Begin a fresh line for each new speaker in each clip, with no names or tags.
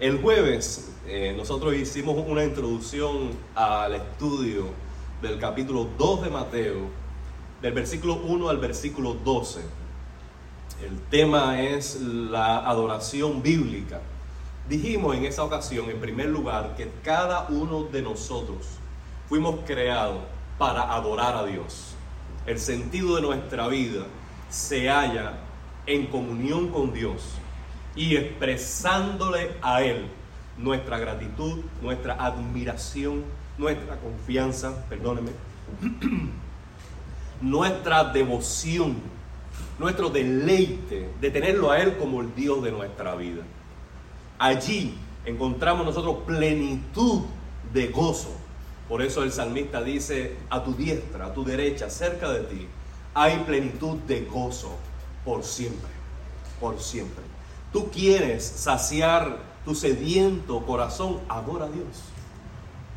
El jueves eh, nosotros hicimos una introducción al estudio del capítulo 2 de Mateo, del versículo 1 al versículo 12. El tema es la adoración bíblica. Dijimos en esa ocasión, en primer lugar, que cada uno de nosotros fuimos creados para adorar a Dios. El sentido de nuestra vida se halla en comunión con Dios y expresándole a Él nuestra gratitud, nuestra admiración, nuestra confianza, perdóneme, nuestra devoción, nuestro deleite de tenerlo a Él como el Dios de nuestra vida. Allí encontramos nosotros plenitud de gozo. Por eso el salmista dice, a tu diestra, a tu derecha, cerca de ti, hay plenitud de gozo por siempre, por siempre. Tú quieres saciar tu sediento corazón, adora a Dios.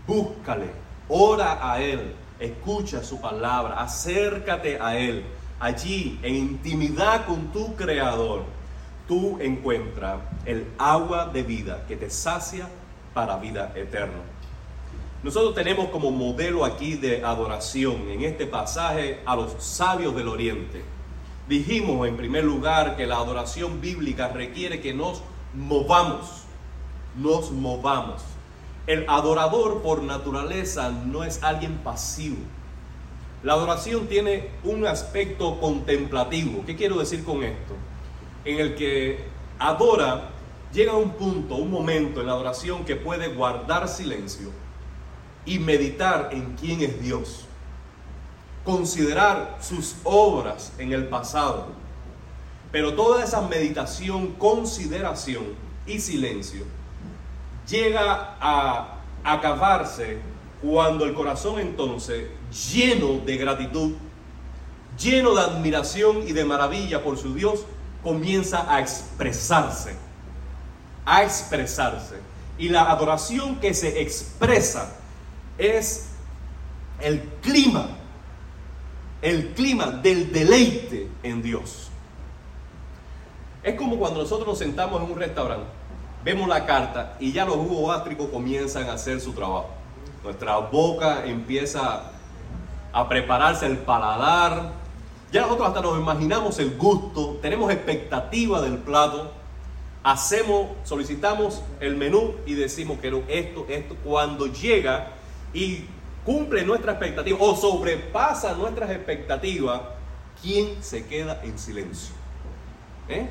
Búscale, ora a Él, escucha su palabra, acércate a Él. Allí, en intimidad con tu Creador, tú encuentras el agua de vida que te sacia para vida eterna. Nosotros tenemos como modelo aquí de adoración en este pasaje a los sabios del Oriente. Dijimos en primer lugar que la adoración bíblica requiere que nos movamos, nos movamos. El adorador por naturaleza no es alguien pasivo. La adoración tiene un aspecto contemplativo. ¿Qué quiero decir con esto? En el que adora, llega un punto, un momento en la adoración que puede guardar silencio y meditar en quién es Dios considerar sus obras en el pasado. Pero toda esa meditación, consideración y silencio llega a acabarse cuando el corazón entonces, lleno de gratitud, lleno de admiración y de maravilla por su Dios, comienza a expresarse, a expresarse. Y la adoración que se expresa es el clima el clima del deleite en Dios. Es como cuando nosotros nos sentamos en un restaurante, vemos la carta y ya los jugos gástricos comienzan a hacer su trabajo. Nuestra boca empieza a prepararse el paladar. Ya nosotros hasta nos imaginamos el gusto, tenemos expectativa del plato, hacemos, solicitamos el menú y decimos que esto, esto, cuando llega y cumple nuestra expectativa o sobrepasa nuestras expectativas, ¿quién se queda en silencio? ¿Eh?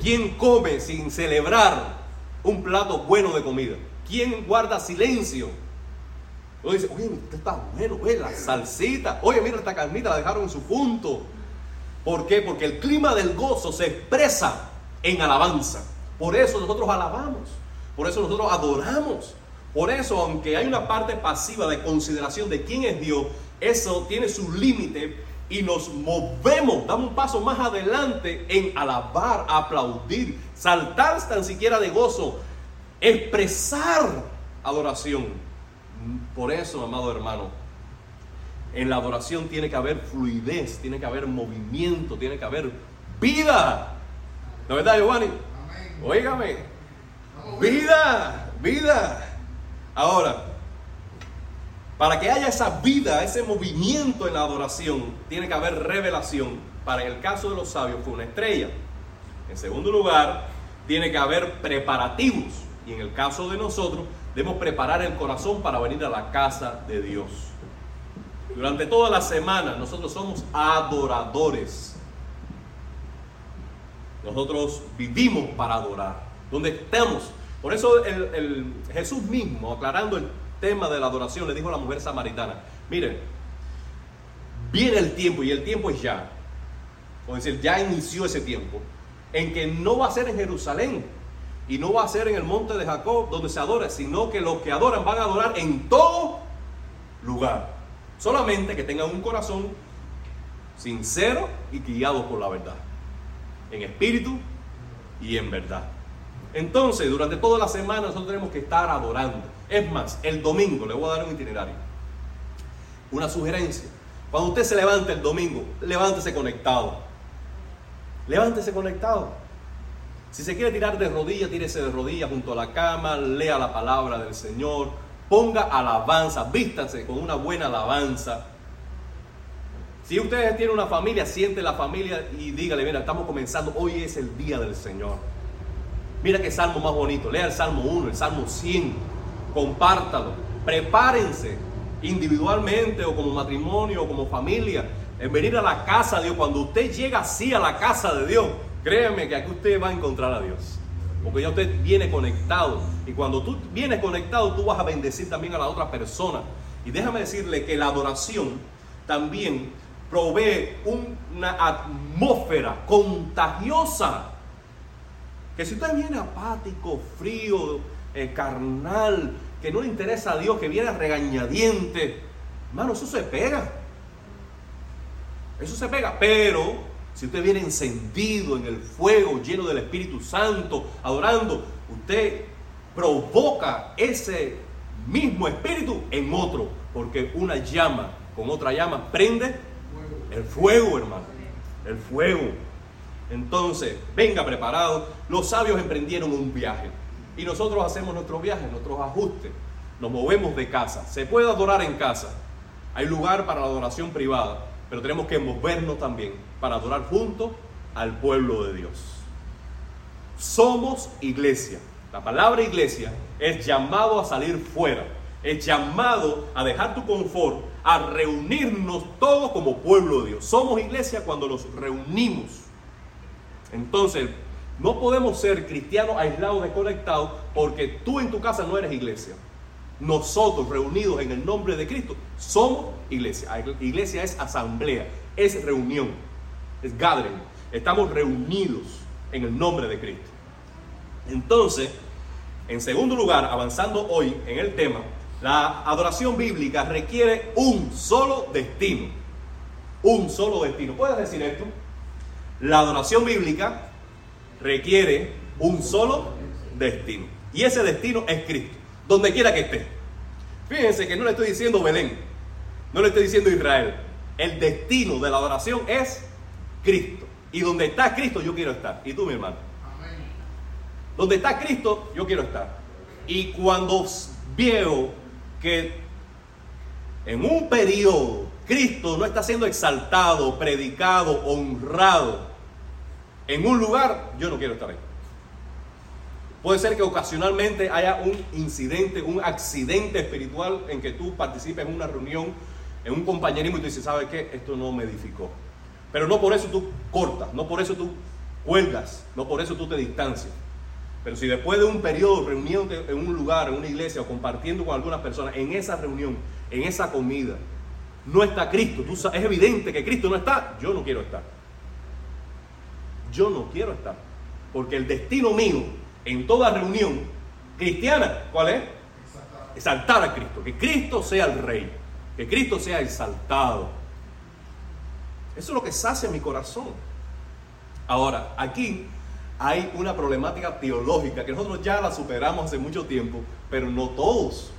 ¿Quién come sin celebrar un plato bueno de comida? ¿Quién guarda silencio? Uno dice, oye, esto está bueno, oye, la salsita, oye, mira, esta carnita la dejaron en su punto. ¿Por qué? Porque el clima del gozo se expresa en alabanza. Por eso nosotros alabamos, por eso nosotros adoramos. Por eso, aunque hay una parte pasiva de consideración de quién es Dios, eso tiene su límite y nos movemos, damos un paso más adelante en alabar, aplaudir, saltar tan siquiera de gozo, expresar adoración. Por eso, amado hermano, en la adoración tiene que haber fluidez, tiene que haber movimiento, tiene que haber vida. ¿No es verdad, Giovanni? Óigame. Vida, vida. Ahora, para que haya esa vida, ese movimiento en la adoración, tiene que haber revelación. Para el caso de los sabios fue una estrella. En segundo lugar, tiene que haber preparativos. Y en el caso de nosotros, debemos preparar el corazón para venir a la casa de Dios. Durante toda la semana nosotros somos adoradores. Nosotros vivimos para adorar. Donde estemos, por eso el, Jesús mismo, aclarando el tema de la adoración, le dijo a la mujer samaritana, miren, viene el tiempo y el tiempo es ya, o decir, ya inició ese tiempo, en que no va a ser en Jerusalén y no va a ser en el monte de Jacob donde se adora, sino que los que adoran van a adorar en todo lugar. Solamente que tengan un corazón sincero y guiado por la verdad, en espíritu y en verdad. Entonces, durante toda la semana nosotros tenemos que estar adorando. Es más, el domingo, le voy a dar un itinerario. Una sugerencia. Cuando usted se levante el domingo, levántese conectado. Levántese conectado. Si se quiere tirar de rodillas, tírese de rodillas junto a la cama, lea la palabra del Señor, ponga alabanza, vístase con una buena alabanza. Si ustedes tienen una familia, siente la familia y dígale, mira, estamos comenzando, hoy es el día del Señor. Mira qué salmo más bonito, lea el Salmo 1, el Salmo 100, compártalo, prepárense individualmente o como matrimonio o como familia en venir a la casa de Dios. Cuando usted llega así a la casa de Dios, Créeme que aquí usted va a encontrar a Dios. Porque ya usted viene conectado. Y cuando tú vienes conectado, tú vas a bendecir también a la otra persona. Y déjame decirle que la adoración también provee una atmósfera contagiosa. Que si usted viene apático, frío, eh, carnal, que no le interesa a Dios, que viene regañadiente, hermano, eso se pega. Eso se pega. Pero si usted viene encendido en el fuego, lleno del Espíritu Santo, adorando, usted provoca ese mismo espíritu en otro, porque una llama con otra llama prende el fuego, hermano. El fuego. Entonces, venga preparado. Los sabios emprendieron un viaje y nosotros hacemos nuestros viajes, nuestros ajustes. Nos movemos de casa. Se puede adorar en casa. Hay lugar para la adoración privada pero tenemos que movernos también para adorar junto al pueblo de Dios. Somos iglesia. La palabra iglesia es llamado a salir fuera, es llamado a dejar tu confort, a reunirnos todos como pueblo de Dios. Somos iglesia cuando nos reunimos. Entonces, no podemos ser cristianos aislados, desconectados, porque tú en tu casa no eres iglesia nosotros reunidos en el nombre de Cristo, somos iglesia. Iglesia es asamblea, es reunión, es gathering. Estamos reunidos en el nombre de Cristo. Entonces, en segundo lugar, avanzando hoy en el tema, la adoración bíblica requiere un solo destino. Un solo destino. ¿Puedes decir esto? La adoración bíblica requiere un solo destino. Y ese destino es Cristo donde quiera que esté. Fíjense que no le estoy diciendo Belén, no le estoy diciendo Israel. El destino de la adoración es Cristo. Y donde está Cristo yo quiero estar. Y tú, mi hermano. Donde está Cristo yo quiero estar. Y cuando veo que en un periodo Cristo no está siendo exaltado, predicado, honrado en un lugar, yo no quiero estar ahí. Puede ser que ocasionalmente haya un incidente, un accidente espiritual en que tú participes en una reunión, en un compañerismo y tú dices, ¿sabes qué? Esto no me edificó. Pero no por eso tú cortas, no por eso tú cuelgas, no por eso tú te distancias. Pero si después de un periodo reuniéndote en un lugar, en una iglesia o compartiendo con algunas personas, en esa reunión, en esa comida, no está Cristo, tú, es evidente que Cristo no está, yo no quiero estar. Yo no quiero estar. Porque el destino mío en toda reunión cristiana, ¿cuál es? Exaltar a Cristo, que Cristo sea el rey, que Cristo sea exaltado. Eso es lo que sacia mi corazón. Ahora, aquí hay una problemática teológica que nosotros ya la superamos hace mucho tiempo, pero no todos.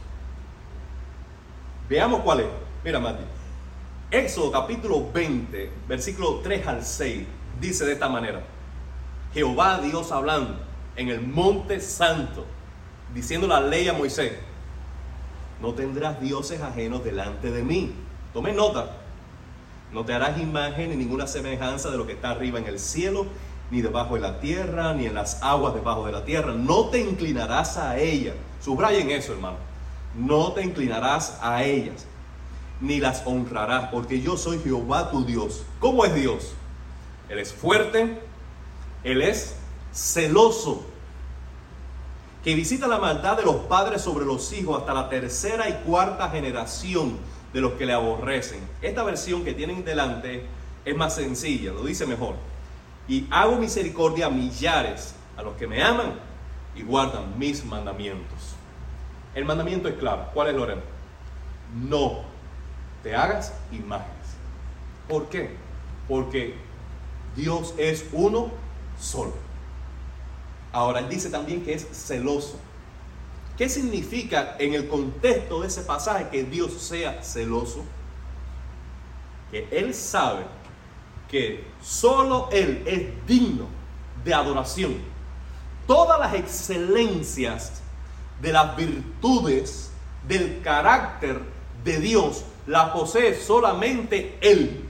Veamos cuál es. Mira, Mati. Éxodo capítulo 20, versículo 3 al 6, dice de esta manera. Jehová Dios hablando en el monte santo, diciendo la ley a Moisés, no tendrás dioses ajenos delante de mí. Tome nota, no te harás imagen ni ninguna semejanza de lo que está arriba en el cielo, ni debajo de la tierra, ni en las aguas debajo de la tierra. No te inclinarás a ellas. Subrayen eso, hermano. No te inclinarás a ellas, ni las honrarás, porque yo soy Jehová tu Dios. ¿Cómo es Dios? Él es fuerte, Él es celoso, que visita la maldad de los padres sobre los hijos hasta la tercera y cuarta generación de los que le aborrecen. Esta versión que tienen delante es más sencilla, lo dice mejor. Y hago misericordia a millares, a los que me aman y guardan mis mandamientos. El mandamiento es claro. ¿Cuál es Lorena? No te hagas imágenes. ¿Por qué? Porque Dios es uno solo. Ahora, él dice también que es celoso. ¿Qué significa en el contexto de ese pasaje que Dios sea celoso? Que Él sabe que solo Él es digno de adoración. todas las excelencias de las virtudes del carácter de Dios la posee solamente Él.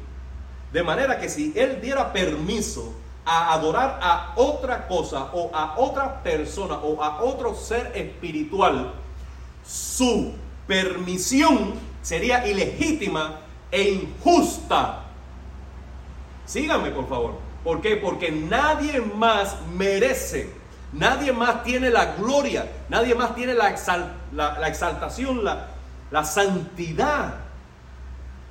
De manera que si Él diera permiso a adorar a otra cosa o a otra persona o a otro ser espiritual, su permisión sería ilegítima e injusta. Síganme, por favor. ¿Por qué? Porque nadie más merece, nadie más tiene la gloria, nadie más tiene la, exaltación, la, la santidad,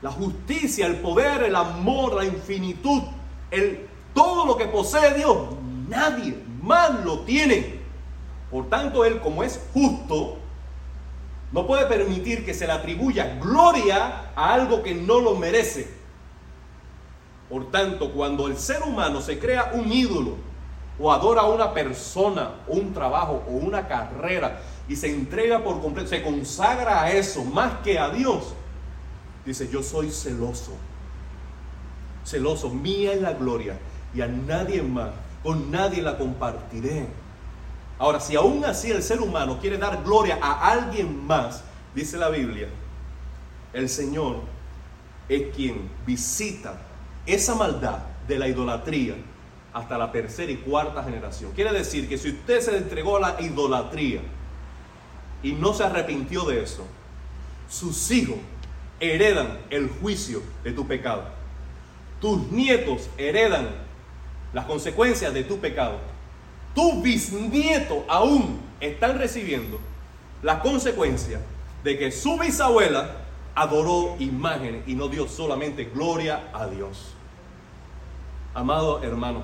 la justicia, el poder, el amor, la infinitud, el, todo lo que posee Dios. Nadie más lo tiene. Por tanto, Él como es justo, no puede permitir que se le atribuya gloria a algo que no lo merece. Por tanto, cuando el ser humano se crea un ídolo o adora a una persona, o un trabajo o una carrera y se entrega por completo, se consagra a eso más que a Dios, dice, yo soy celoso. Celoso, mía es la gloria y a nadie más, con nadie la compartiré. Ahora, si aún así el ser humano quiere dar gloria a alguien más, dice la Biblia, el Señor es quien visita esa maldad de la idolatría hasta la tercera y cuarta generación. Quiere decir que si usted se entregó a la idolatría y no se arrepintió de eso, sus hijos heredan el juicio de tu pecado. Tus nietos heredan las consecuencias de tu pecado tu bisnieto aún están recibiendo la consecuencia de que su bisabuela adoró imágenes y no dio solamente gloria a Dios. Amado hermano,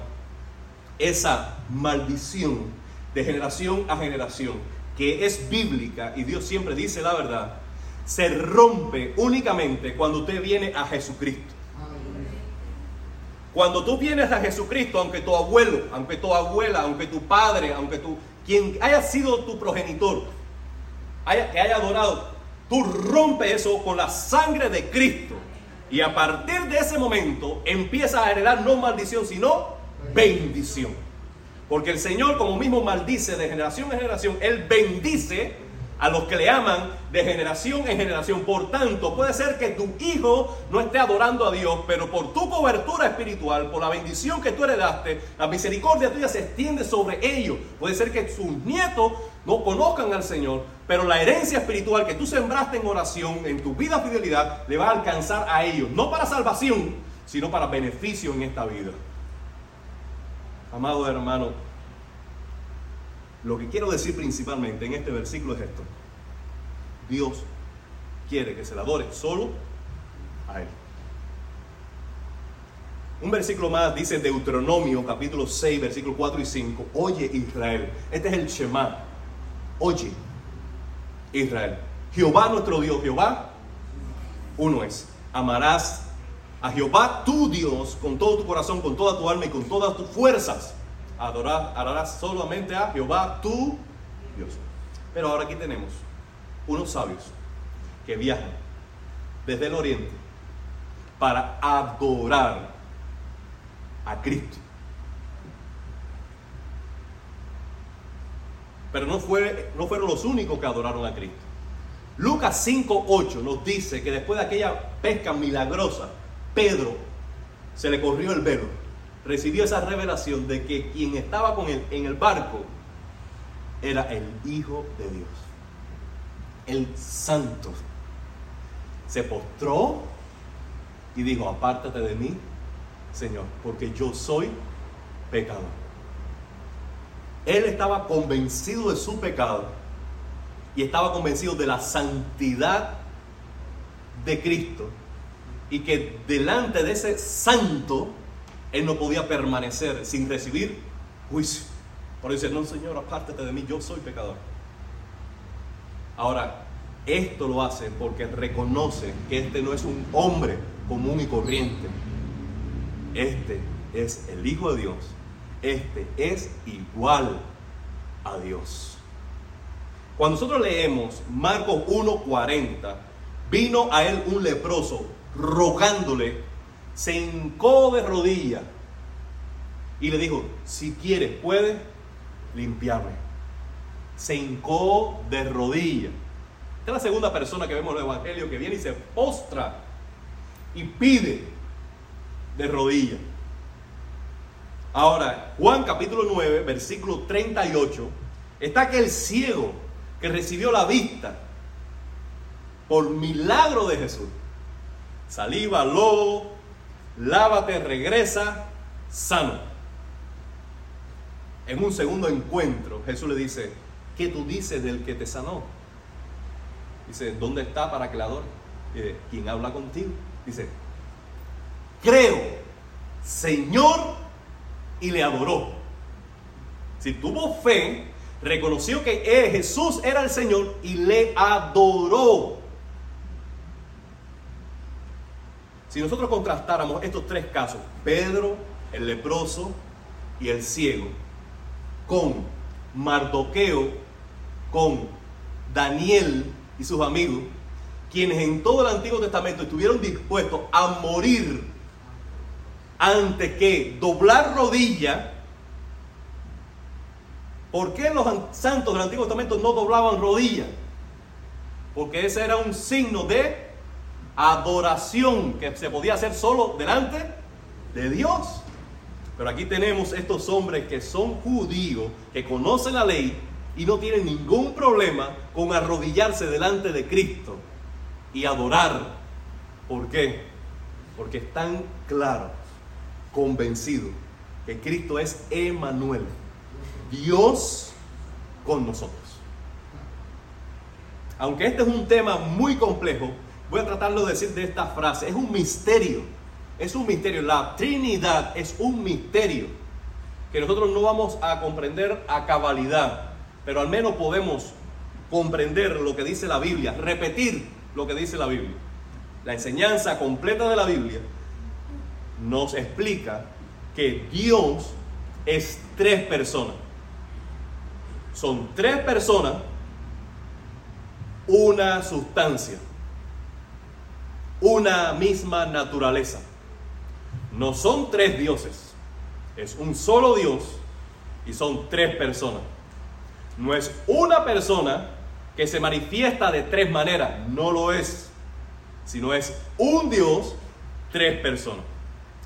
esa maldición de generación a generación que es bíblica y Dios siempre dice la verdad, se rompe únicamente cuando usted viene a Jesucristo. Cuando tú vienes a Jesucristo, aunque tu abuelo, aunque tu abuela, aunque tu padre, aunque tu, quien haya sido tu progenitor, haya, que haya adorado, tú rompes eso con la sangre de Cristo. Y a partir de ese momento empieza a heredar no maldición, sino bendición. Porque el Señor, como mismo maldice de generación en generación, Él bendice a los que le aman de generación en generación. Por tanto, puede ser que tu hijo no esté adorando a Dios, pero por tu cobertura espiritual, por la bendición que tú heredaste, la misericordia tuya se extiende sobre ellos. Puede ser que sus nietos no conozcan al Señor, pero la herencia espiritual que tú sembraste en oración, en tu vida fidelidad, le va a alcanzar a ellos, no para salvación, sino para beneficio en esta vida. Amado hermano, lo que quiero decir principalmente en este versículo es esto. Dios quiere que se le adore solo a Él. Un versículo más dice Deuteronomio capítulo 6, versículos 4 y 5. Oye Israel, este es el Shema. Oye Israel. Jehová nuestro Dios, Jehová uno es. Amarás a Jehová tu Dios con todo tu corazón, con toda tu alma y con todas tus fuerzas adorar, adorarás solamente a Jehová tu Dios. Pero ahora aquí tenemos unos sabios que viajan desde el oriente para adorar a Cristo. Pero no, fue, no fueron los únicos que adoraron a Cristo. Lucas 5.8 nos dice que después de aquella pesca milagrosa, Pedro se le corrió el velo recibió esa revelación de que quien estaba con él en el barco era el Hijo de Dios, el Santo. Se postró y dijo, apártate de mí, Señor, porque yo soy pecador. Él estaba convencido de su pecado y estaba convencido de la santidad de Cristo y que delante de ese santo él no podía permanecer sin recibir juicio. Por eso dice, no Señor, apártate de mí, yo soy pecador. Ahora, esto lo hace porque reconoce que este no es un hombre común y corriente. Este es el Hijo de Dios. Este es igual a Dios. Cuando nosotros leemos Marcos 1:40, vino a él un leproso rogándole se hincó de rodillas y le dijo, si quieres, puedes limpiarme. Se hincó de rodillas. Esta es la segunda persona que vemos en el Evangelio que viene y se postra y pide de rodillas. Ahora, Juan capítulo 9, versículo 38, está aquel ciego que recibió la vista por milagro de Jesús. Saliva, lodo, lávate, regresa, sano. En un segundo encuentro, Jesús le dice, ¿qué tú dices del que te sanó? Dice, ¿dónde está para que la adore? ¿Quién habla contigo? Dice, creo, Señor, y le adoró. Si tuvo fe, reconoció que Jesús era el Señor y le adoró. Si nosotros contrastáramos estos tres casos, Pedro, el leproso y el ciego, con Mardoqueo, con Daniel y sus amigos, quienes en todo el Antiguo Testamento estuvieron dispuestos a morir antes que doblar rodilla, ¿por qué los santos del Antiguo Testamento no doblaban rodilla? Porque ese era un signo de adoración que se podía hacer solo delante de Dios. Pero aquí tenemos estos hombres que son judíos, que conocen la ley y no tienen ningún problema con arrodillarse delante de Cristo y adorar. ¿Por qué? Porque están claros, convencidos que Cristo es Emanuel, Dios con nosotros. Aunque este es un tema muy complejo, Voy a tratarlo de decir de esta frase. Es un misterio. Es un misterio. La Trinidad es un misterio que nosotros no vamos a comprender a cabalidad, pero al menos podemos comprender lo que dice la Biblia, repetir lo que dice la Biblia. La enseñanza completa de la Biblia nos explica que Dios es tres personas. Son tres personas, una sustancia una misma naturaleza. No son tres dioses, es un solo Dios y son tres personas. No es una persona que se manifiesta de tres maneras, no lo es, sino es un Dios, tres personas.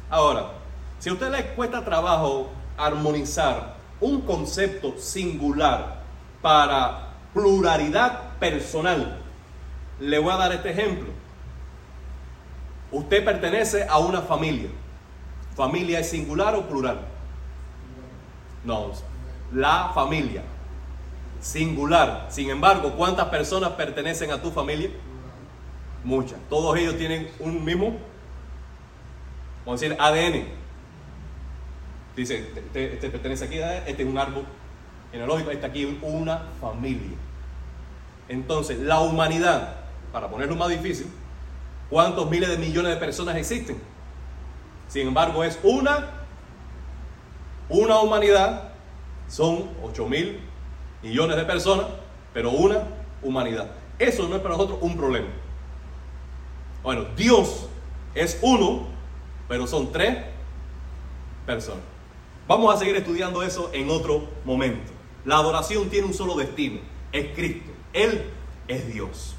Ahora, si a usted le cuesta trabajo armonizar un concepto singular para pluralidad personal, le voy a dar este ejemplo. Usted pertenece a una familia. ¿Familia es singular o plural? No, la familia. Singular. Sin embargo, ¿cuántas personas pertenecen a tu familia? Muchas. Todos ellos tienen un mismo, vamos a decir, ADN. Dice, este, pertenece aquí, este es un árbol genealógico, este aquí una familia. Entonces, la humanidad, para ponerlo más difícil, ¿Cuántos miles de millones de personas existen? Sin embargo, es una, una humanidad, son 8 mil millones de personas, pero una humanidad. Eso no es para nosotros un problema. Bueno, Dios es uno, pero son tres personas. Vamos a seguir estudiando eso en otro momento. La adoración tiene un solo destino, es Cristo. Él es Dios.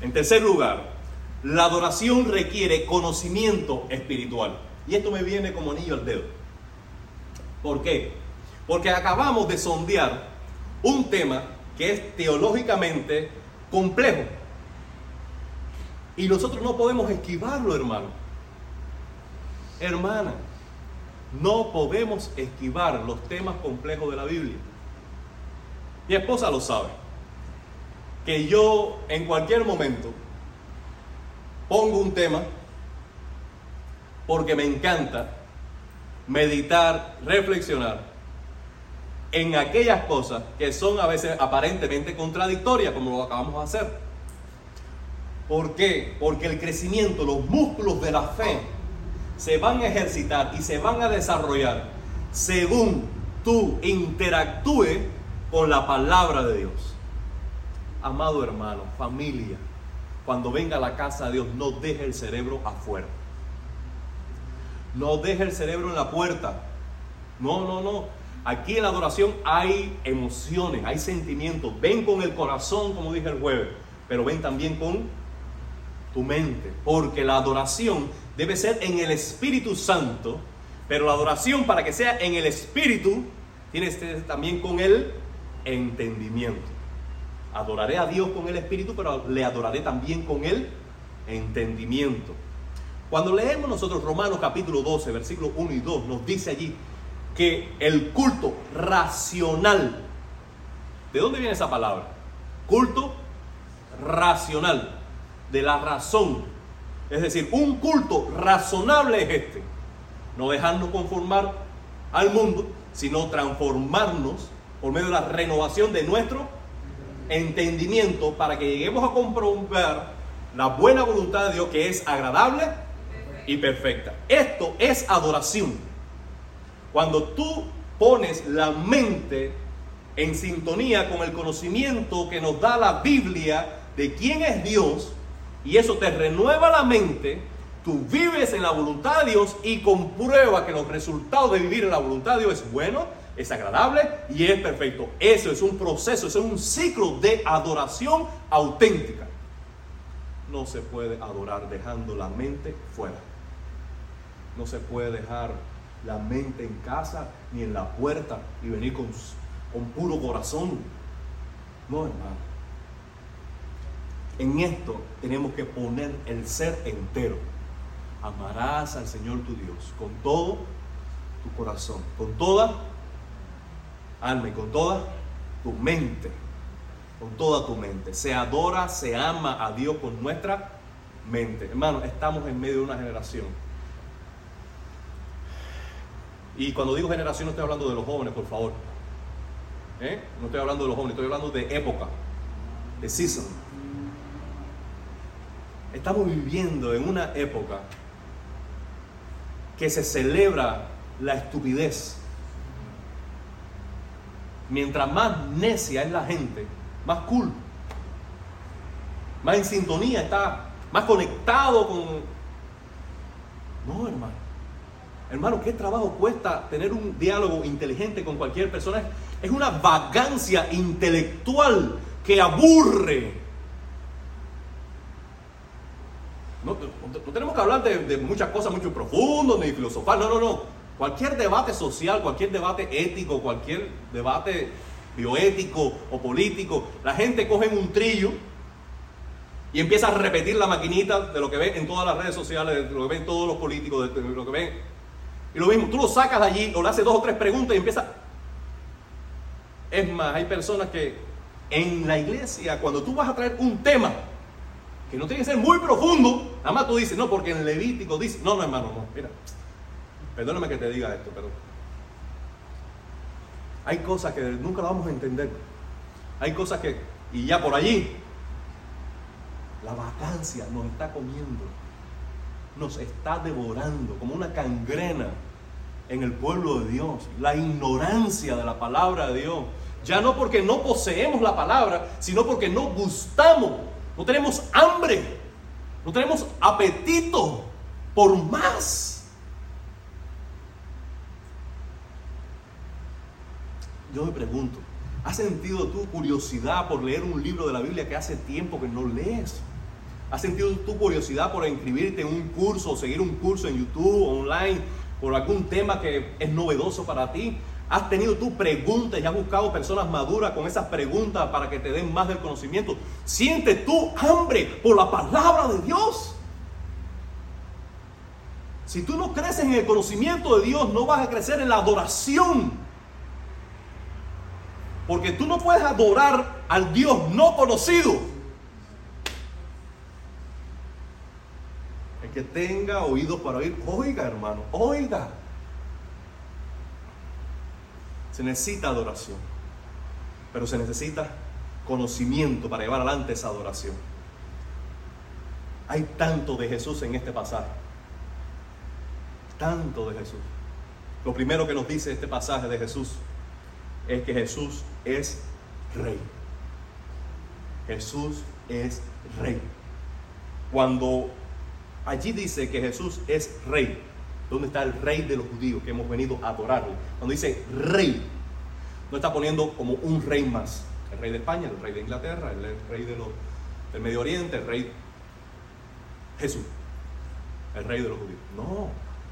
En tercer lugar, la adoración requiere conocimiento espiritual. Y esto me viene como anillo al dedo. ¿Por qué? Porque acabamos de sondear un tema que es teológicamente complejo. Y nosotros no podemos esquivarlo, hermano. Hermana, no podemos esquivar los temas complejos de la Biblia. Mi esposa lo sabe. Que yo en cualquier momento pongo un tema porque me encanta meditar, reflexionar en aquellas cosas que son a veces aparentemente contradictorias, como lo acabamos de hacer. ¿Por qué? Porque el crecimiento, los músculos de la fe se van a ejercitar y se van a desarrollar según tú interactúes con la palabra de Dios. Amado hermano, familia, cuando venga a la casa de Dios, no deje el cerebro afuera. No deje el cerebro en la puerta. No, no, no. Aquí en la adoración hay emociones, hay sentimientos. Ven con el corazón, como dije el jueves, pero ven también con tu mente. Porque la adoración debe ser en el Espíritu Santo, pero la adoración para que sea en el Espíritu, tiene que ser también con el entendimiento. Adoraré a Dios con el Espíritu, pero le adoraré también con el entendimiento. Cuando leemos nosotros Romanos capítulo 12, versículos 1 y 2, nos dice allí que el culto racional, ¿de dónde viene esa palabra? Culto racional, de la razón. Es decir, un culto razonable es este. No dejarnos conformar al mundo, sino transformarnos por medio de la renovación de nuestro entendimiento para que lleguemos a comprobar la buena voluntad de Dios que es agradable y perfecta. Esto es adoración. Cuando tú pones la mente en sintonía con el conocimiento que nos da la Biblia de quién es Dios, y eso te renueva la mente, tú vives en la voluntad de Dios y comprueba que los resultados de vivir en la voluntad de Dios es bueno, es agradable y es perfecto. Eso es un proceso, eso es un ciclo de adoración auténtica. No se puede adorar dejando la mente fuera. No se puede dejar la mente en casa ni en la puerta y venir con, con puro corazón. No, hermano. En esto tenemos que poner el ser entero. Amarás al Señor tu Dios con todo tu corazón, con toda alma y con toda tu mente. Con toda tu mente. Se adora, se ama a Dios con nuestra mente. Hermano, estamos en medio de una generación. Y cuando digo generación no estoy hablando de los jóvenes, por favor. ¿Eh? No estoy hablando de los jóvenes, estoy hablando de época, de season. Estamos viviendo en una época que se celebra la estupidez. Mientras más necia es la gente, más cool, más en sintonía está, más conectado con... No, hermano. Hermano, ¿qué trabajo cuesta tener un diálogo inteligente con cualquier persona? Es una vagancia intelectual que aburre. No, tenemos que hablar de, muchas cosas mucho profundas, ni filosofar, no, no, no. Cualquier debate social, cualquier debate ético, cualquier debate bioético o político, la gente coge un trillo y empieza a repetir la maquinita de lo que ve en todas las redes sociales, de lo que ven todos los políticos, de lo que ven. Y lo mismo, tú lo sacas de allí o le haces dos o tres preguntas y empieza. Es más, hay personas que en la iglesia, cuando tú vas a traer un tema, que no tiene que ser muy profundo, nada más tú dices, no, porque en Levítico dice, no, no, hermano, no, mira, perdóname que te diga esto, pero hay cosas que nunca las vamos a entender. Hay cosas que, y ya por allí, la vacancia nos está comiendo, nos está devorando como una cangrena en el pueblo de Dios. La ignorancia de la palabra de Dios. Ya no porque no poseemos la palabra, sino porque no gustamos no tenemos hambre, no tenemos apetito por más. Yo me pregunto, ¿has sentido tu curiosidad por leer un libro de la Biblia que hace tiempo que no lees? ¿Has sentido tu curiosidad por inscribirte en un curso o seguir un curso en YouTube, online, por algún tema que es novedoso para ti? ¿Has tenido tu preguntas y has buscado personas maduras con esas preguntas para que te den más del conocimiento? ¿Sientes tu hambre por la palabra de Dios? Si tú no creces en el conocimiento de Dios, no vas a crecer en la adoración. Porque tú no puedes adorar al Dios no conocido. El que tenga oídos para oír, oiga hermano, oiga. Se necesita adoración, pero se necesita conocimiento para llevar adelante esa adoración. Hay tanto de Jesús en este pasaje. Tanto de Jesús. Lo primero que nos dice este pasaje de Jesús es que Jesús es rey. Jesús es rey. Cuando allí dice que Jesús es rey, ¿Dónde está el rey de los judíos que hemos venido a adorarle? Cuando dice rey, No está poniendo como un rey más. El rey de España, el rey de Inglaterra, el rey de del Medio Oriente, el rey Jesús, el rey de los judíos. No,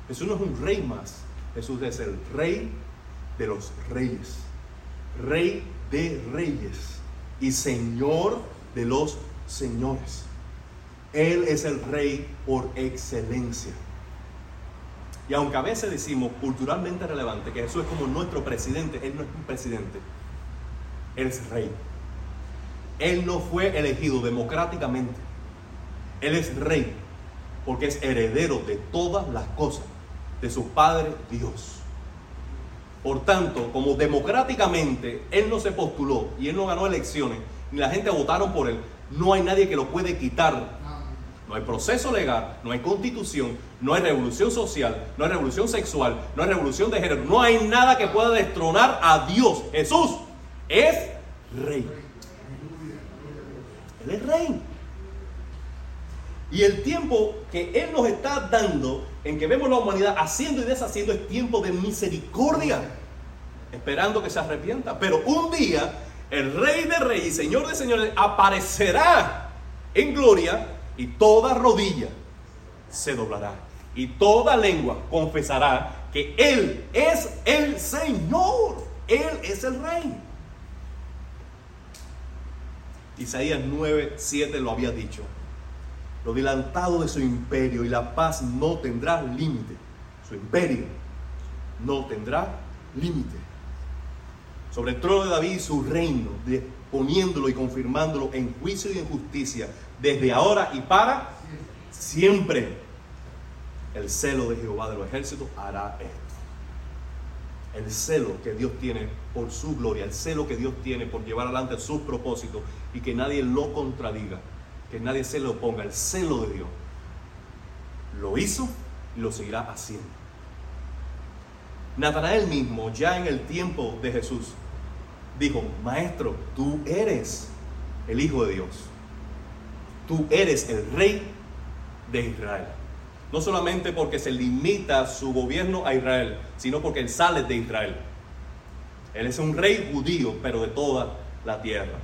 Jesús no es un rey más. Jesús es el rey de los reyes. Rey de reyes y señor de los señores. Él es el rey por excelencia. Y aunque a veces decimos culturalmente relevante que Jesús es como nuestro presidente, Él no es un presidente, Él es rey. Él no fue elegido democráticamente, Él es rey, porque es heredero de todas las cosas de su Padre Dios. Por tanto, como democráticamente Él no se postuló y Él no ganó elecciones, ni la gente votaron por Él, no hay nadie que lo puede quitar no hay proceso legal, no hay constitución, no hay revolución social, no hay revolución sexual, no hay revolución de género, no hay nada que pueda destronar a Dios. Jesús es rey. Él es rey. Y el tiempo que Él nos está dando, en que vemos la humanidad haciendo y deshaciendo, es tiempo de misericordia, esperando que se arrepienta. Pero un día, el Rey de Reyes y Señor de Señores aparecerá en gloria y toda rodilla se doblará y toda lengua confesará que Él es el Señor, Él es el Rey. Isaías 9, 7 lo había dicho. Lo dilantado de su imperio y la paz no tendrá límite. Su imperio no tendrá límite. Sobre el trono de David su reino, poniéndolo y confirmándolo en juicio y en justicia desde ahora y para siempre. El celo de Jehová de los ejércitos hará esto. El celo que Dios tiene por su gloria, el celo que Dios tiene por llevar adelante sus propósitos y que nadie lo contradiga, que nadie se lo oponga, el celo de Dios. Lo hizo y lo seguirá haciendo. Natanael mismo, ya en el tiempo de Jesús, dijo, Maestro, tú eres el Hijo de Dios tú eres el rey de Israel. No solamente porque se limita su gobierno a Israel, sino porque él sale de Israel. Él es un rey judío, pero de toda la tierra.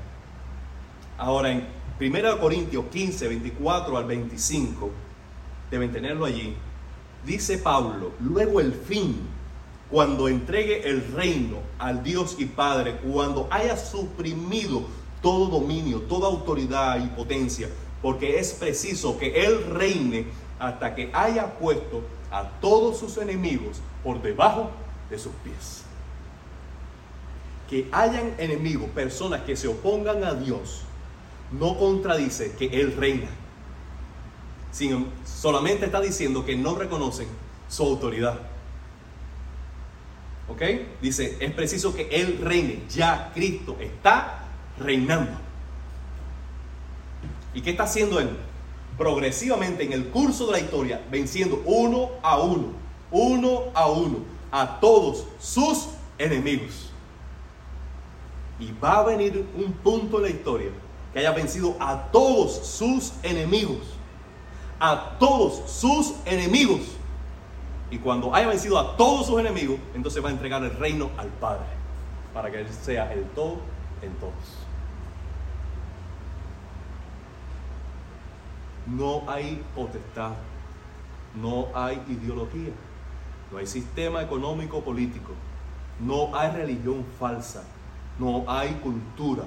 Ahora en 1 Corintios 15, 24 al 25, deben tenerlo allí, dice Pablo, luego el fin, cuando entregue el reino al Dios y Padre, cuando haya suprimido todo dominio, toda autoridad y potencia, porque es preciso que Él reine hasta que haya puesto a todos sus enemigos por debajo de sus pies. Que hayan enemigos, personas que se opongan a Dios, no contradice que Él reina. Sino solamente está diciendo que no reconocen su autoridad. ¿Ok? Dice, es preciso que Él reine. Ya Cristo está reinando. ¿Y qué está haciendo él? Progresivamente en el curso de la historia, venciendo uno a uno, uno a uno, a todos sus enemigos. Y va a venir un punto en la historia que haya vencido a todos sus enemigos. A todos sus enemigos. Y cuando haya vencido a todos sus enemigos, entonces va a entregar el reino al Padre. Para que Él sea el todo en todos. no hay potestad, no hay ideología, no hay sistema económico político, no hay religión falsa, no hay cultura,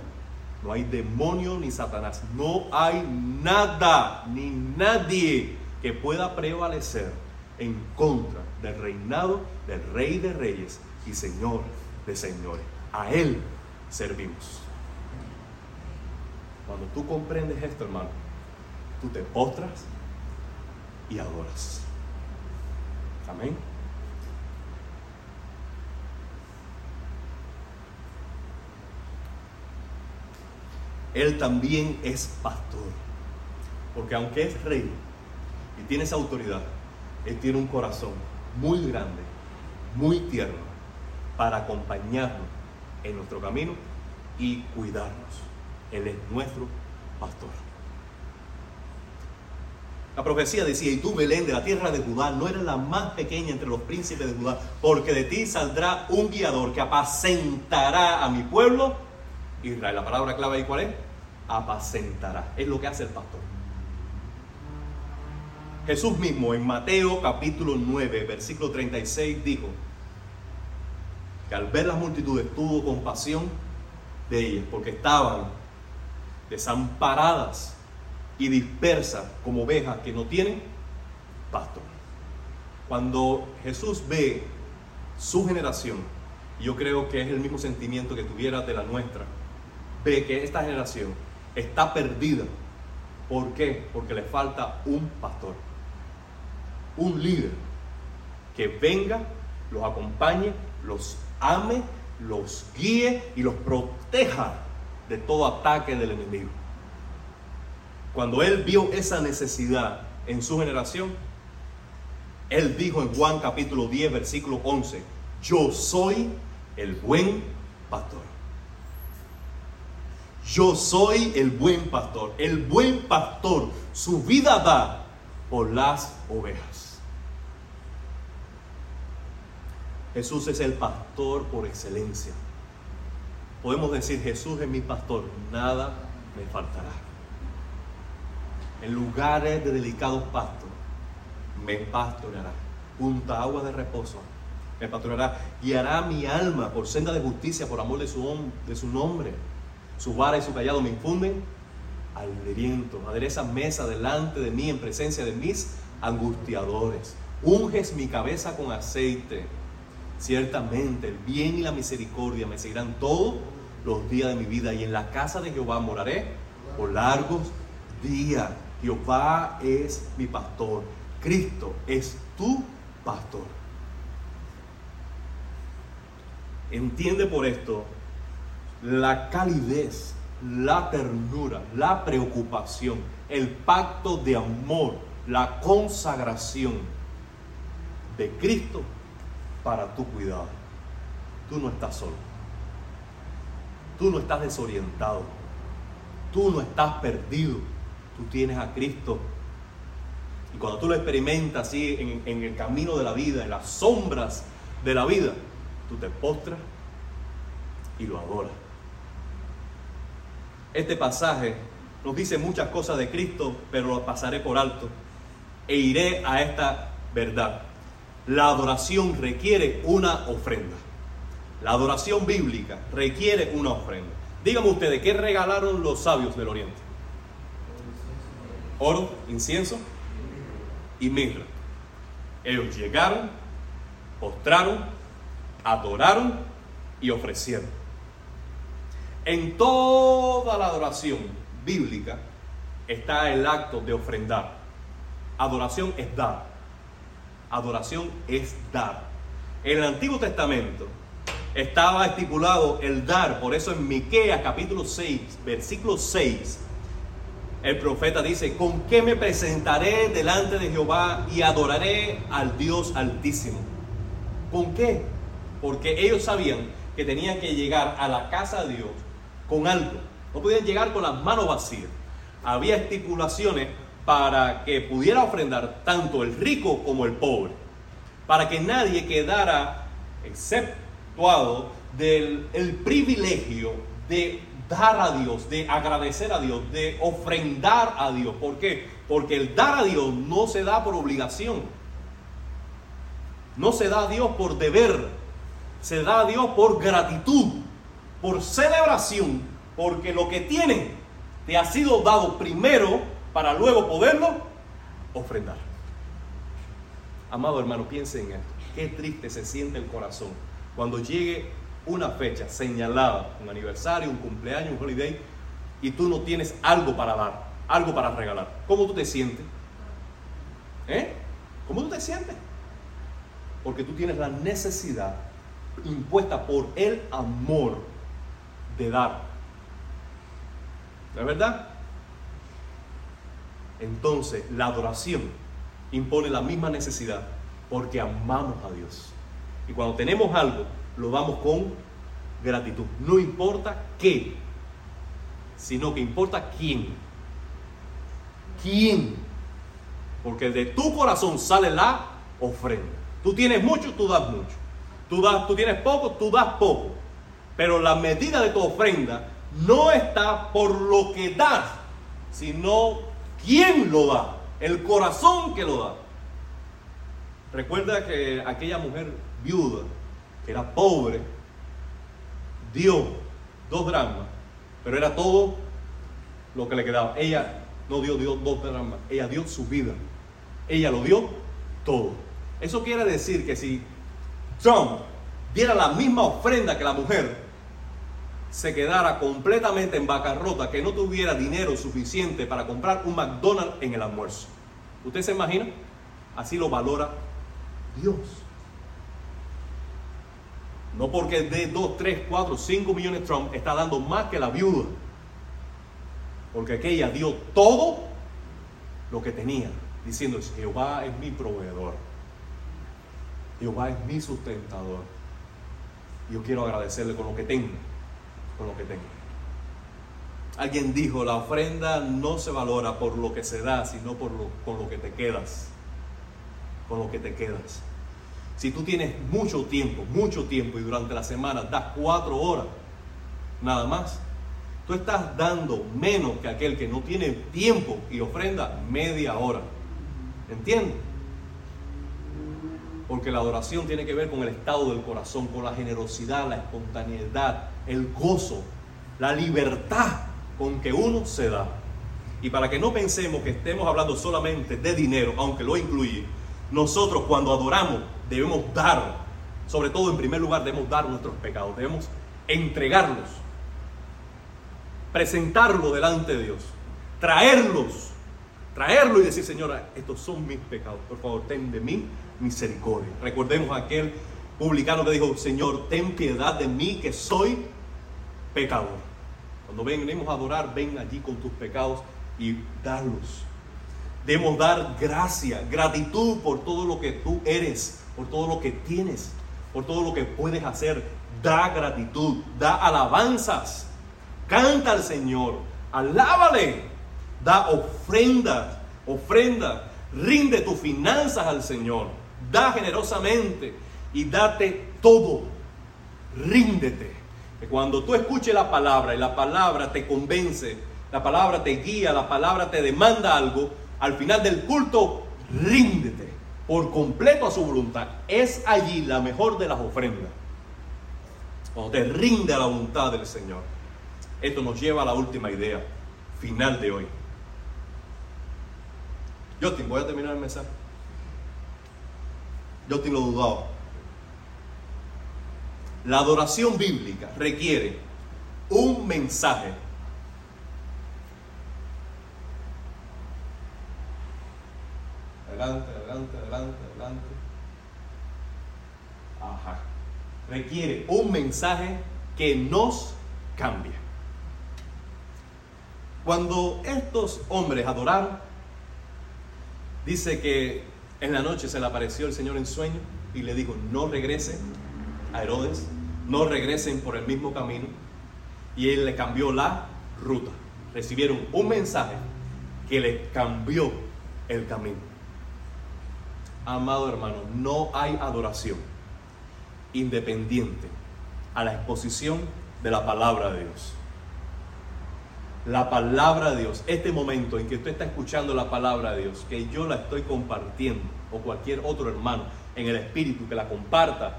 no hay demonio ni Satanás, no hay nada ni nadie que pueda prevalecer en contra del reinado del Rey de Reyes y Señor de Señores. A Él servimos. Cuando tú comprendes esto, hermano, tú te postras y adoras. Amén. Él también es pastor. Porque aunque es rey y tiene esa autoridad, Él tiene un corazón muy grande, muy tierno, para acompañarnos en nuestro camino y cuidarnos. Él es nuestro pastor. La profecía decía, y tú Belén de la tierra de Judá, no eres la más pequeña entre los príncipes de Judá, porque de ti saldrá un guiador que apacentará a mi pueblo. Israel, la palabra clave ahí cuál es? Apacentará. Es lo que hace el pastor. Jesús mismo en Mateo capítulo 9, versículo 36 dijo que al ver las multitudes tuvo compasión de ellas, porque estaban desamparadas y dispersas como ovejas que no tienen pastor. Cuando Jesús ve su generación, yo creo que es el mismo sentimiento que tuviera de la nuestra, ve que esta generación está perdida. ¿Por qué? Porque le falta un pastor, un líder que venga, los acompañe, los ame, los guíe y los proteja de todo ataque del enemigo. Cuando él vio esa necesidad en su generación, él dijo en Juan capítulo 10, versículo 11, yo soy el buen pastor. Yo soy el buen pastor. El buen pastor su vida da por las ovejas. Jesús es el pastor por excelencia. Podemos decir, Jesús es mi pastor, nada me faltará en lugares de delicados pastos, me pastoreará. Junto a agua de reposo, me pastoreará. Guiará mi alma por senda de justicia, por amor de su, de su nombre. Su vara y su callado me infunden aliento. Adereza mesa delante de mí en presencia de mis angustiadores. Unges mi cabeza con aceite. Ciertamente el bien y la misericordia me seguirán todos los días de mi vida y en la casa de Jehová moraré por largos días. Jehová es mi pastor. Cristo es tu pastor. Entiende por esto la calidez, la ternura, la preocupación, el pacto de amor, la consagración de Cristo para tu cuidado. Tú no estás solo. Tú no estás desorientado. Tú no estás perdido tú tienes a Cristo. Y cuando tú lo experimentas así en, el camino de la vida, en las sombras de la vida, tú te postras y lo adoras. Este pasaje nos dice muchas cosas de Cristo, pero lo pasaré por alto e iré a esta verdad. La adoración requiere una ofrenda. La adoración bíblica requiere una ofrenda. Díganme ustedes, ¿qué regalaron los sabios del Oriente? oro, incienso y mirra. Ellos llegaron, postraron, adoraron y ofrecieron. En toda la adoración bíblica está el acto de ofrendar. Adoración es dar. Adoración es dar. En el Antiguo Testamento estaba estipulado el dar, por eso en Miqueas capítulo 6, versículo 6 el profeta dice, ¿con qué me presentaré delante de Jehová y adoraré al Dios altísimo? ¿Con qué? Porque ellos sabían que tenían que llegar a la casa de Dios con algo. No podían llegar con las manos vacías. Había estipulaciones para que pudiera ofrendar tanto el rico como el pobre. Para que nadie quedara exceptuado del el privilegio de dar a Dios, de agradecer a Dios, de ofrendar a Dios. ¿Por qué? Porque el dar a Dios no se da por obligación. No se da a Dios por deber. Se da a Dios por gratitud, por celebración, porque lo que tiene te ha sido dado primero para luego poderlo ofrendar. Amado hermano, piense en esto. Qué triste se siente el corazón cuando llegue una fecha señalada, un aniversario, un cumpleaños, un holiday, y tú no tienes algo para dar, algo para regalar. ¿Cómo tú te sientes? ¿Eh? ¿Cómo tú te sientes? Porque tú tienes la necesidad impuesta por el amor de dar. ¿No es verdad? Entonces, la adoración impone la misma necesidad porque amamos a Dios. Y cuando tenemos algo, lo damos con gratitud. No importa qué, sino que importa quién. ¿Quién? Porque de tu corazón sale la ofrenda. Tú tienes mucho, tú das mucho. Tú, das, tú tienes poco, tú das poco. Pero la medida de tu ofrenda no está por lo que das, sino quién lo da, el corazón que lo da. Recuerda que aquella mujer viuda, que era pobre, dio dos dramas, pero era todo lo que le quedaba. Ella no dio, dos dramas, ella dio su vida. Ella lo dio todo. Eso quiere decir que si Trump diera la misma ofrenda que la mujer, se quedara completamente en bancarrota, que no tuviera dinero suficiente para comprar un McDonald's en el almuerzo. ¿Usted se imagina? Así lo valora Dios. No porque de 2, 3, 4, 5 millones Trump está dando más que la viuda. Porque aquella dio todo lo que tenía, diciendo, Jehová es mi proveedor. Jehová es mi sustentador. Yo quiero agradecerle con lo que tengo, con lo que tengo. Alguien dijo, la ofrenda no se valora por lo que se da, sino por lo, con lo que te quedas. Con lo que te quedas. Si tú tienes mucho tiempo, mucho tiempo y durante la semana das cuatro horas, nada más, tú estás dando menos que aquel que no tiene tiempo y ofrenda media hora. ¿Entiendes? Porque la adoración tiene que ver con el estado del corazón, con la generosidad, la espontaneidad, el gozo, la libertad con que uno se da. Y para que no pensemos que estemos hablando solamente de dinero, aunque lo incluye, nosotros cuando adoramos debemos dar, sobre todo en primer lugar debemos dar nuestros pecados, debemos entregarlos, presentarlo delante de Dios, traerlos, traerlo y decir, Señora, estos son mis pecados, por favor, ten de mí misericordia. Recordemos aquel publicano que dijo, Señor, ten piedad de mí que soy pecador. Cuando venimos a adorar, ven allí con tus pecados y darlos. Debemos dar gracia, gratitud por todo lo que tú eres, por todo lo que tienes, por todo lo que puedes hacer. Da gratitud, da alabanzas. Canta al Señor, alábale, da ofrendas, ofrenda, rinde tus finanzas al Señor, da generosamente y date todo. Ríndete. Que cuando tú escuches la palabra y la palabra te convence, la palabra te guía, la palabra te demanda algo, al final del culto, ríndete por completo a su voluntad. Es allí la mejor de las ofrendas. Cuando te rinde a la voluntad del Señor. Esto nos lleva a la última idea final de hoy. Justin, voy a terminar el mensaje. Justin lo dudaba. La adoración bíblica requiere un mensaje. Adelante, adelante, adelante, adelante. Ajá. Requiere un mensaje que nos cambie. Cuando estos hombres adoraron, dice que en la noche se le apareció el Señor en sueño y le dijo, no regresen a Herodes, no regresen por el mismo camino. Y él le cambió la ruta. Recibieron un mensaje que le cambió el camino. Amado hermano, no hay adoración independiente a la exposición de la palabra de Dios. La palabra de Dios, este momento en que usted está escuchando la palabra de Dios, que yo la estoy compartiendo, o cualquier otro hermano en el Espíritu que la comparta,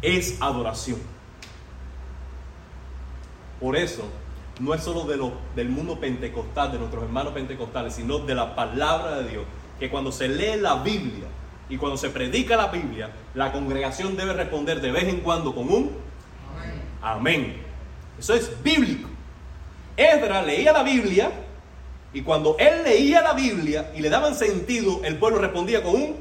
es adoración. Por eso, no es solo de lo, del mundo pentecostal, de nuestros hermanos pentecostales, sino de la palabra de Dios, que cuando se lee la Biblia y cuando se predica la Biblia, la congregación debe responder de vez en cuando con un amén. amén. Eso es bíblico. Edra leía la Biblia y cuando él leía la Biblia y le daban sentido, el pueblo respondía con un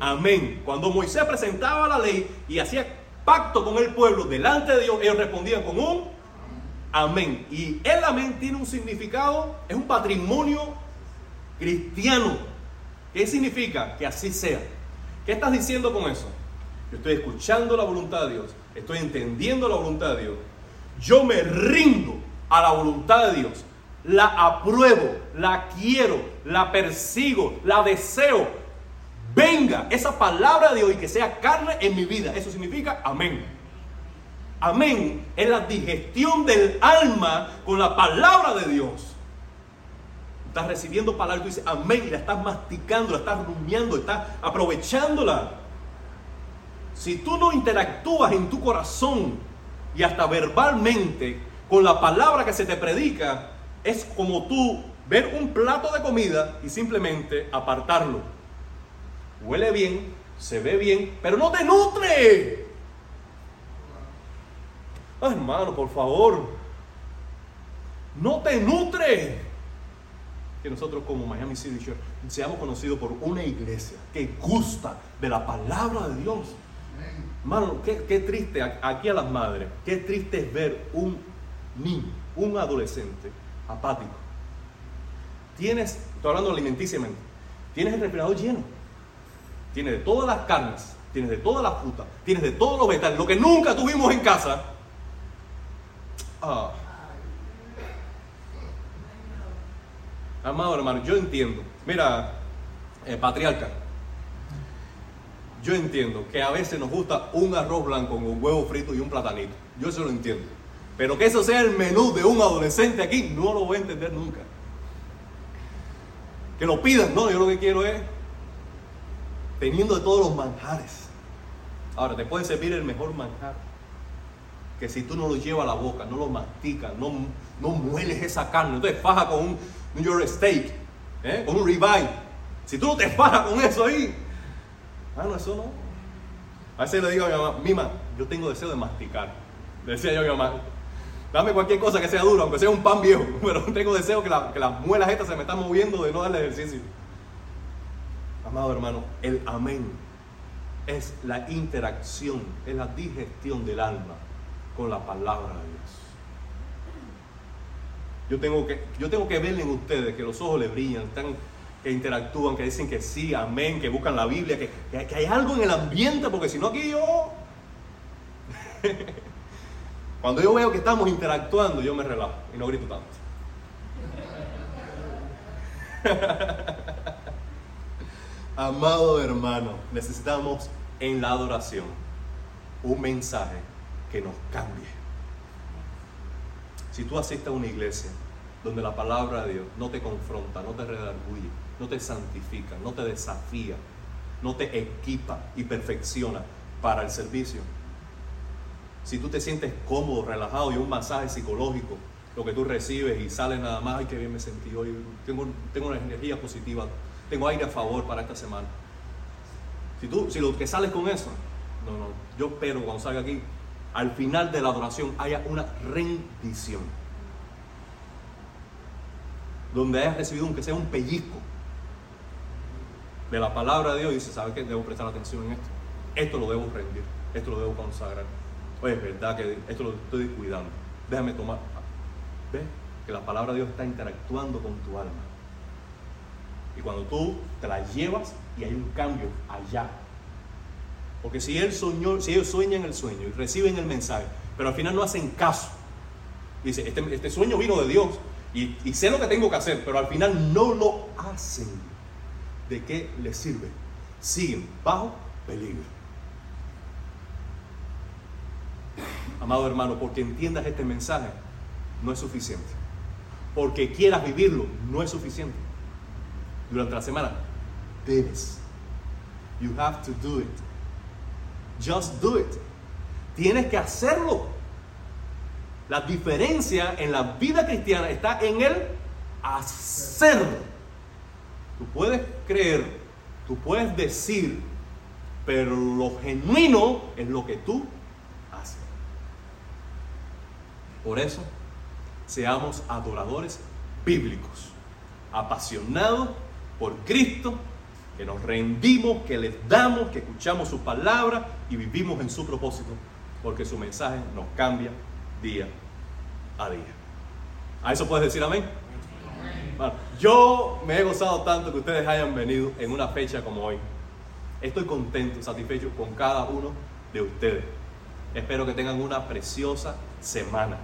amén. Cuando Moisés presentaba la ley y hacía pacto con el pueblo delante de Dios, ellos respondían con un amén. Y el amén tiene un significado, es un patrimonio cristiano. ¿Qué significa? Que así sea. ¿Qué estás diciendo con eso? Yo estoy escuchando la voluntad de Dios, estoy entendiendo la voluntad de Dios. Yo me rindo a la voluntad de Dios la apruebo, la quiero, la persigo, la deseo. Venga esa palabra de hoy que sea carne en mi vida. Eso significa amén. Amén es la digestión del alma con la palabra de Dios. Estás recibiendo palabra tú dices amén y la estás masticando, la estás rumiando, estás aprovechándola. Si tú no interactúas en tu corazón y hasta verbalmente con la palabra que se te predica, es como tú ver un plato de comida y simplemente apartarlo. Huele bien, se ve bien, pero no te nutre. Ay, hermano, por favor. No te nutre que nosotros como Miami City Church seamos conocidos por una iglesia que gusta de la palabra de Dios. Hermano, qué, qué, triste aquí a las madres, qué triste es ver un niño, un adolescente apático. Tienes, estoy hablando alimenticiamente, tienes el refrigerador lleno, tienes de todas las carnes, tienes de todas las frutas, tienes de todos los vegetales, lo que nunca tuvimos en casa. Ah, Amado hermano, yo entiendo. Mira, eh, patriarca, yo entiendo que a veces nos gusta un arroz blanco con un huevo frito y un platanito. Yo eso lo entiendo. Pero que eso sea el menú de un adolescente aquí, no lo voy a entender nunca. Que lo pidan, no, yo lo que quiero es teniendo de todos los manjares. Ahora, te puede servir el mejor manjar. Que si tú no lo llevas a la boca, no lo masticas, no, no mueles esa carne, entonces faja con un, New York steak, ¿eh? con un ribeye. Si tú no te paras con eso ahí, ah, no, eso no. A veces le digo a mi mamá, Mima, yo tengo deseo de masticar. Decía yo a mi mamá, dame cualquier cosa que sea dura, aunque sea un pan viejo, pero tengo deseo que, que las muelas estas se me están moviendo de no darle ejercicio. Amado hermano, el amén es la interacción, es la digestión del alma con la palabra de Dios. Yo tengo que, yo tengo que ver en ustedes que los ojos les brillan, que interactúan, que dicen que sí, amén, que buscan la Biblia, que, que hay algo en el ambiente, porque si no aquí yo... Cuando yo veo que estamos interactuando, yo me relajo y no grito tanto. Amado hermano, necesitamos en la adoración un mensaje que nos cambie. Si tú asistes a una iglesia donde la palabra de Dios no te confronta, no te redarguye, no te santifica, no te desafía, no te equipa y perfecciona para el servicio. Si tú te sientes cómodo, relajado y un masaje psicológico, lo que tú recibes y sales nada más, ay, qué bien me sentí hoy, tengo, tengo una energía positiva, tengo aire a favor para esta semana. Si tú, si lo que sales con eso, no, no, yo espero cuando salga aquí, al final de la adoración haya una rendición. Donde hayas recibido aunque sea un pellizco de la palabra de Dios y dice, ¿sabes qué? Debo prestar atención en esto. Esto lo debo rendir, esto lo debo consagrar. Oye, es verdad que esto lo estoy cuidando. Déjame tomar. ¿Ves? Que la palabra de Dios está interactuando con tu alma. Y cuando tú te la llevas y hay un cambio allá, porque si, él soñó, si ellos sueñan el sueño y reciben el mensaje, pero al final no hacen caso, dice, este, este sueño vino de Dios y, y, sé lo que tengo que hacer, pero al final no lo hacen, ¿de qué les sirve? Siguen bajo peligro. Amado hermano, porque entiendas este mensaje, no es suficiente. Porque quieras vivirlo, no es suficiente. Durante la semana, debes. You have to do it. Just do it. Tienes que hacerlo. La diferencia en la vida cristiana está en el hacer. Tú puedes creer, tú puedes decir, pero lo genuino es lo que tú haces. Por eso, seamos adoradores bíblicos, apasionados por Cristo que nos rendimos, que les damos, que escuchamos su palabra y vivimos en su propósito, porque su mensaje nos cambia día a día. ¿A eso puedes decir amén? yo me he gozado tanto que ustedes hayan venido en una fecha como hoy. Estoy contento, satisfecho con cada uno de ustedes. Espero que tengan una preciosa semana.